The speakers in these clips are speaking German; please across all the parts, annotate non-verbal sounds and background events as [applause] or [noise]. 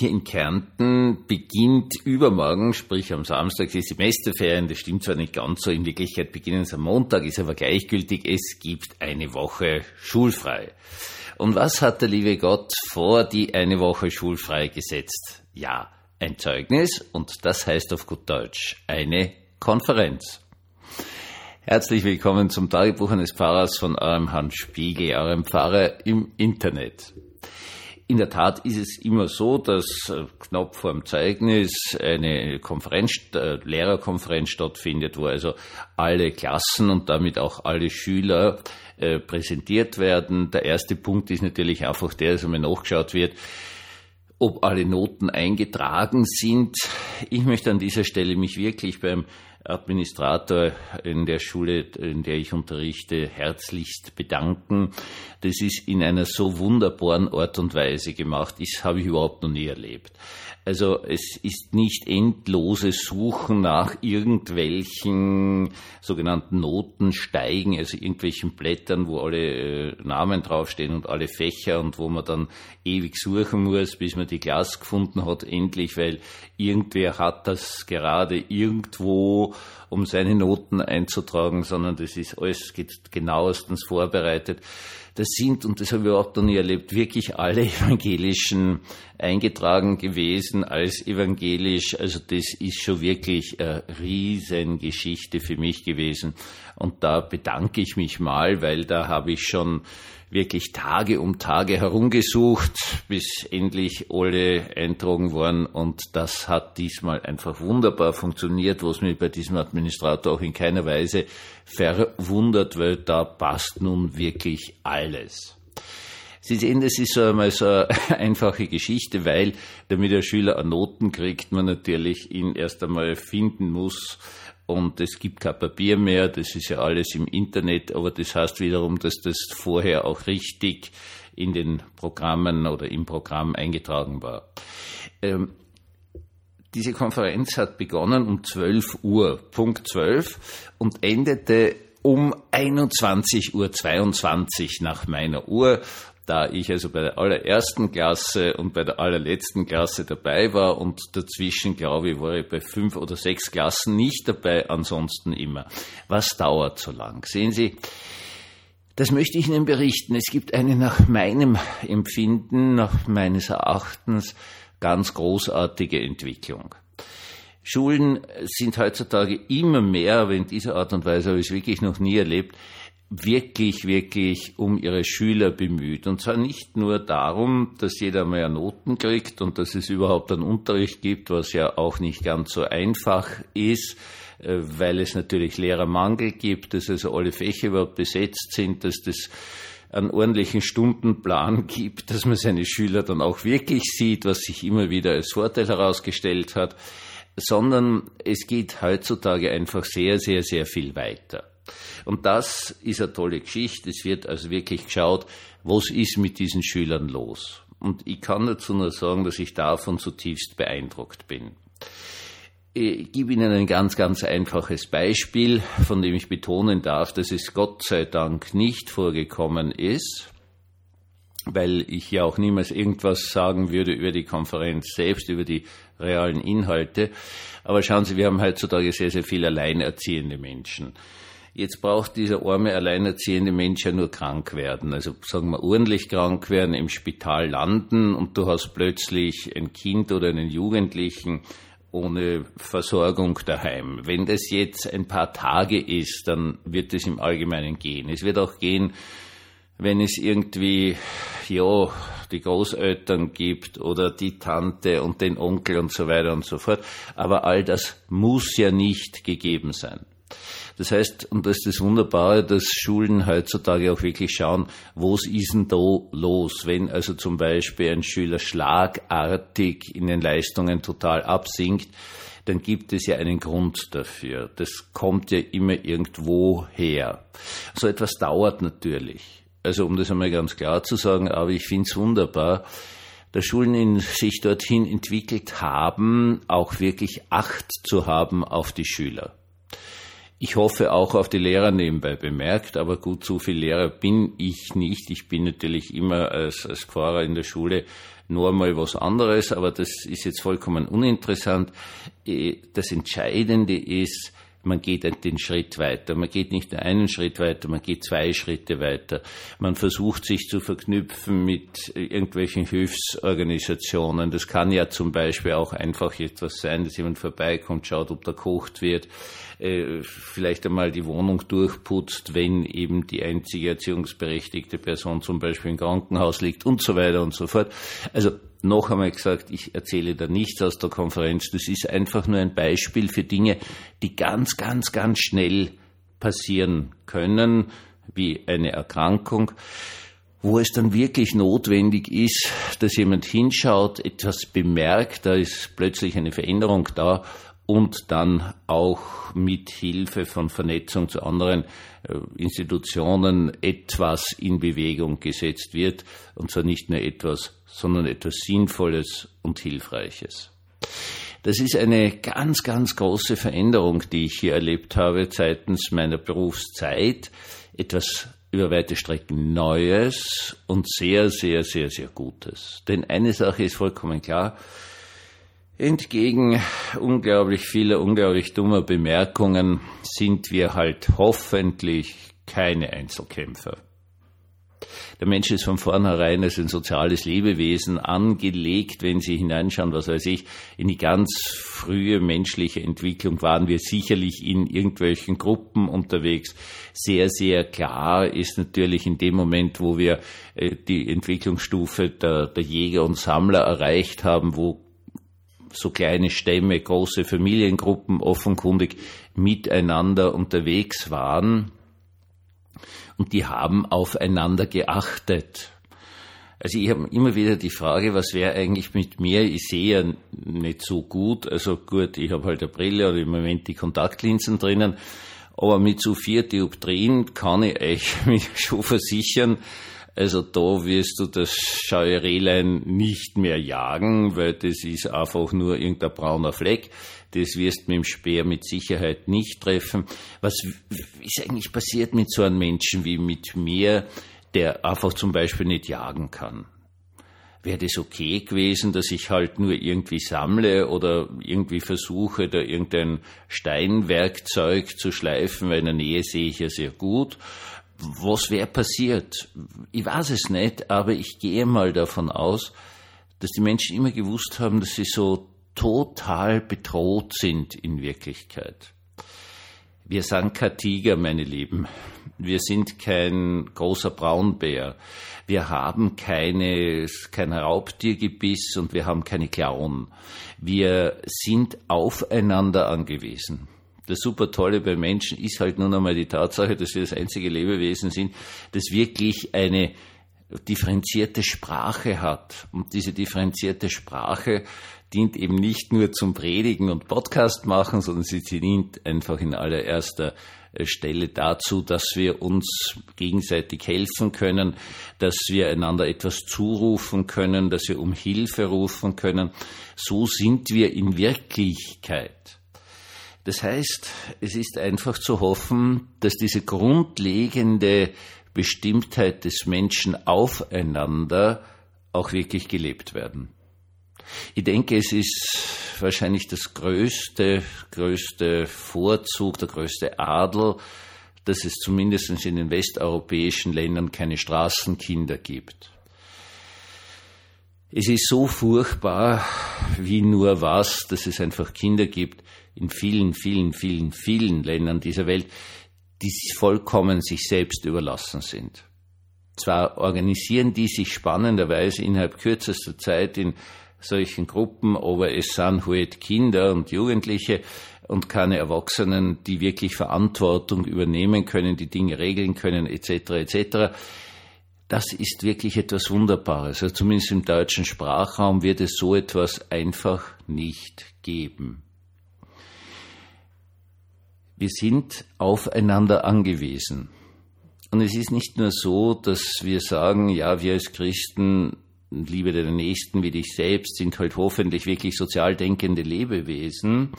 hier in Kärnten beginnt übermorgen, sprich am Samstag, die Semesterferien. Das stimmt zwar nicht ganz so, in Wirklichkeit beginnen es am Montag, ist aber gleichgültig. Es gibt eine Woche schulfrei. Und was hat der liebe Gott vor die eine Woche schulfrei gesetzt? Ja, ein Zeugnis und das heißt auf gut Deutsch eine Konferenz. Herzlich willkommen zum Tagebuch eines Pfarrers von eurem Hans Spiegel, eurem Pfarrer im Internet. In der Tat ist es immer so, dass äh, knapp vor dem Zeugnis eine Konferenz, äh, Lehrerkonferenz stattfindet, wo also alle Klassen und damit auch alle Schüler äh, präsentiert werden. Der erste Punkt ist natürlich einfach der, dass einmal nachgeschaut wird, ob alle Noten eingetragen sind. Ich möchte an dieser Stelle mich wirklich beim Administrator in der Schule, in der ich unterrichte, herzlichst bedanken. Das ist in einer so wunderbaren Art und Weise gemacht. Das habe ich überhaupt noch nie erlebt. Also es ist nicht endloses Suchen nach irgendwelchen sogenannten Notensteigen, also irgendwelchen Blättern, wo alle äh, Namen draufstehen und alle Fächer und wo man dann ewig suchen muss, bis man die Klasse gefunden hat, endlich, weil irgendwer hat das gerade irgendwo, um seine Noten einzutragen, sondern das ist alles genauestens vorbereitet das sind, und das habe ich überhaupt noch nie erlebt, wirklich alle [laughs] Evangelischen eingetragen gewesen als evangelisch. Also das ist schon wirklich eine Riesengeschichte für mich gewesen. Und da bedanke ich mich mal, weil da habe ich schon wirklich Tage um Tage herumgesucht, bis endlich alle eintragen waren. Und das hat diesmal einfach wunderbar funktioniert, was mich bei diesem Administrator auch in keiner Weise verwundert, weil da passt nun wirklich alles. Sie sehen, das ist so einmal so eine [laughs] einfache Geschichte, weil damit der Schüler Noten kriegt, man natürlich ihn erst einmal finden muss, und es gibt kein Papier mehr, das ist ja alles im Internet, aber das heißt wiederum, dass das vorher auch richtig in den Programmen oder im Programm eingetragen war. Ähm, diese Konferenz hat begonnen um 12 Uhr, Punkt 12, und endete um 21.22 Uhr nach meiner Uhr da ich also bei der allerersten Klasse und bei der allerletzten Klasse dabei war und dazwischen, glaube ich, war ich bei fünf oder sechs Klassen nicht dabei, ansonsten immer. Was dauert so lang? Sehen Sie, das möchte ich Ihnen berichten. Es gibt eine nach meinem Empfinden, nach meines Erachtens ganz großartige Entwicklung. Schulen sind heutzutage immer mehr, aber in dieser Art und Weise habe ich es wirklich noch nie erlebt, wirklich, wirklich um ihre Schüler bemüht. Und zwar nicht nur darum, dass jeder mehr Noten kriegt und dass es überhaupt einen Unterricht gibt, was ja auch nicht ganz so einfach ist, äh, weil es natürlich Lehrermangel gibt, dass also alle Fächer überhaupt besetzt sind, dass das einen ordentlichen Stundenplan [laughs] gibt, dass man seine Schüler dann auch wirklich sieht, was sich immer wieder als Vorteil herausgestellt hat, sondern es geht heutzutage einfach sehr, sehr, sehr viel weiter. Und das ist eine tolle Geschichte. Es wird also wirklich geschaut, was ist mit diesen Schülern los. Und ich kann dazu nur sagen, dass ich davon zutiefst beeindruckt bin. Ich gebe Ihnen ein ganz, ganz einfaches Beispiel, von dem ich betonen darf, dass es Gott sei Dank nicht vorgekommen ist, weil ich ja auch niemals irgendwas sagen würde über die Konferenz selbst, über die realen Inhalte. Aber schauen Sie, wir haben heutzutage sehr, sehr viele alleinerziehende Menschen. Jetzt braucht dieser arme, alleinerziehende Mensch ja nur krank werden. Also sagen wir ordentlich krank werden, im Spital landen und du hast plötzlich ein Kind oder einen Jugendlichen ohne Versorgung daheim. Wenn das jetzt ein paar Tage ist, dann wird es im Allgemeinen gehen. Es wird auch gehen, wenn es irgendwie, ja, die Großeltern gibt oder die Tante und den Onkel und so weiter und so fort. Aber all das muss ja nicht gegeben sein. Das heißt, und das ist das Wunderbare, dass Schulen heutzutage auch wirklich schauen, was ist denn da los? Wenn also zum Beispiel ein Schüler schlagartig in den Leistungen total absinkt, dann gibt es ja einen Grund dafür. Das kommt ja immer irgendwo her. So etwas dauert natürlich. Also um das einmal ganz klar zu sagen, aber ich finde es wunderbar, dass Schulen in sich dorthin entwickelt haben, auch wirklich Acht zu haben auf die Schüler. Ich hoffe auch auf die Lehrer nebenbei bemerkt, aber gut, so viel Lehrer bin ich nicht. Ich bin natürlich immer als, als Pfarrer in der Schule noch einmal was anderes, aber das ist jetzt vollkommen uninteressant. Äh, das Entscheidende ist, man geht den Schritt weiter. Man geht nicht nur einen Schritt weiter, man geht zwei Schritte weiter. Man versucht sich zu verknüpfen mit irgendwelchen Hilfsorganisationen. Das kann ja zum Beispiel auch einfach etwas sein, dass jemand vorbeikommt, schaut, ob da kocht wird, äh, vielleicht einmal die Wohnung durchputzt, wenn eben die einzige erziehungsberechtigte Person zum Beispiel im Krankenhaus liegt und so weiter und so fort. Also noch einmal gesagt, ich erzähle da nichts aus der Konferenz. Das ist einfach nur ein Beispiel für Dinge, die ganz, ganz, ganz schnell passieren können, wie eine Erkrankung, wo es dann wirklich notwendig ist, dass jemand hinschaut, etwas bemerkt, da ist plötzlich eine Veränderung da und dann auch mit Hilfe von Vernetzung zu anderen äh, Institutionen etwas in Bewegung gesetzt wird, und zwar nicht nur etwas, sondern etwas Sinnvolles und Hilfreiches. Das ist eine ganz, ganz große Veränderung, die ich hier erlebt habe seitens meiner Berufszeit. Etwas über weite Strecken Neues und sehr, sehr, sehr, sehr Gutes. Denn eine Sache ist vollkommen klar, Entgegen unglaublich vieler, unglaublich dummer Bemerkungen sind wir halt hoffentlich keine Einzelkämpfer. Der Mensch ist von vornherein als ein soziales Lebewesen angelegt. Wenn Sie hineinschauen, was weiß ich, in die ganz frühe menschliche Entwicklung waren wir sicherlich in irgendwelchen Gruppen unterwegs. Sehr, sehr klar ist natürlich in dem Moment, wo wir äh, die Entwicklungsstufe der, der Jäger und Sammler erreicht haben, wo so kleine Stämme, große Familiengruppen offenkundig miteinander unterwegs waren und die haben aufeinander geachtet. Also ich habe immer wieder die Frage, was wäre eigentlich mit mir? Ich sehe ja nicht so gut. Also gut, ich habe halt eine Brille oder im Moment die Kontaktlinsen drinnen. Aber mit so vier Dioptrien kann ich euch [laughs] schon versichern, also da wirst du das Scheurelein nicht mehr jagen, weil das ist einfach nur irgendein brauner Fleck. Das wirst mit dem Speer mit Sicherheit nicht treffen. Was ist eigentlich passiert mit so einem Menschen wie mit mir, der einfach zum Beispiel nicht jagen kann? wäre das okay gewesen, dass ich halt nur irgendwie sammle oder irgendwie versuche, da irgendein Steinwerkzeug zu schleifen, weil in der Nähe sehe ich ja sehr gut was wäre passiert? Ich weiß es nicht, aber ich gehe mal davon aus, dass die Menschen immer gewusst haben, dass sie so total bedroht sind in Wirklichkeit. Wir sind kein Tiger, meine Lieben. Wir sind kein großer Braunbär. Wir haben keine, kein Raubtiergebiss und wir haben keine Klauen. Wir sind aufeinander angewiesen. Das super Tolle bei Menschen ist halt nun einmal die Tatsache, dass wir das einzige Lebewesen sind, das wirklich eine differenzierte Sprache hat. Und diese differenzierte Sprache dient eben nicht nur zum Predigen und Podcast machen, sondern sie dient einfach in allererster Stelle dazu, dass wir uns gegenseitig helfen können, dass wir einander etwas zurufen können, dass wir um Hilfe rufen können. So sind wir in Wirklichkeit. Das heißt, es ist einfach zu hoffen, dass diese grundlegende Bestimmtheit des Menschen aufeinander auch wirklich gelebt werden. Ich denke, es ist wahrscheinlich das größte, größte Vorzug, der größte Adel, dass es zumindest in den westeuropäischen Ländern keine Straßenkinder gibt. Es ist so furchtbar wie nur was, dass es einfach Kinder gibt, in vielen, vielen, vielen, vielen Ländern dieser Welt, die vollkommen sich selbst überlassen sind. Zwar organisieren die sich spannenderweise innerhalb kürzester Zeit in solchen Gruppen, aber es sind halt Kinder und Jugendliche und keine Erwachsenen, die wirklich Verantwortung übernehmen können, die Dinge regeln können, etc., etc. Das ist wirklich etwas Wunderbares. Also zumindest im deutschen Sprachraum wird es so etwas einfach nicht geben. Wir sind aufeinander angewiesen. Und es ist nicht nur so, dass wir sagen, ja, wir als Christen, Liebe der Nächsten wie dich selbst, sind halt hoffentlich wirklich sozial denkende Lebewesen,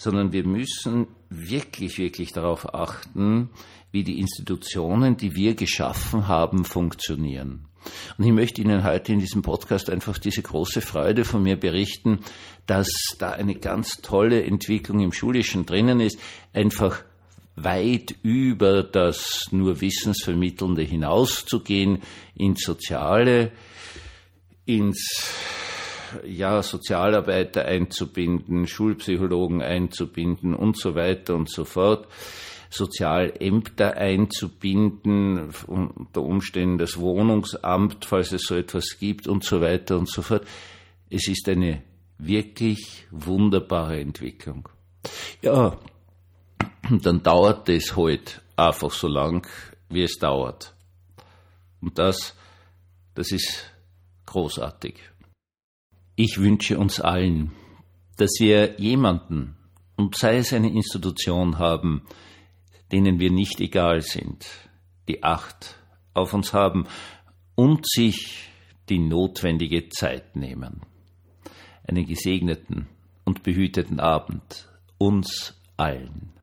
sondern wir müssen wirklich, wirklich darauf achten, wie die Institutionen, die wir geschaffen haben, funktionieren. Und ich möchte Ihnen heute in diesem Podcast einfach diese große Freude von mir berichten, dass da eine ganz tolle Entwicklung im Schulischen drinnen ist, einfach weit über das nur Wissensvermittelnde hinauszugehen, ins Soziale, ins ja, Sozialarbeiter einzubinden, Schulpsychologen einzubinden und so weiter und so fort. Sozialämter einzubinden, unter Umständen das Wohnungsamt, falls es so etwas gibt und so weiter und so fort. Es ist eine wirklich wunderbare Entwicklung. Ja, dann dauert es halt einfach so lang, wie es dauert. Und das, das ist großartig. Ich wünsche uns allen, dass wir jemanden, und sei es eine Institution haben, denen wir nicht egal sind, die Acht auf uns haben und sich die notwendige Zeit nehmen. Einen gesegneten und behüteten Abend uns allen.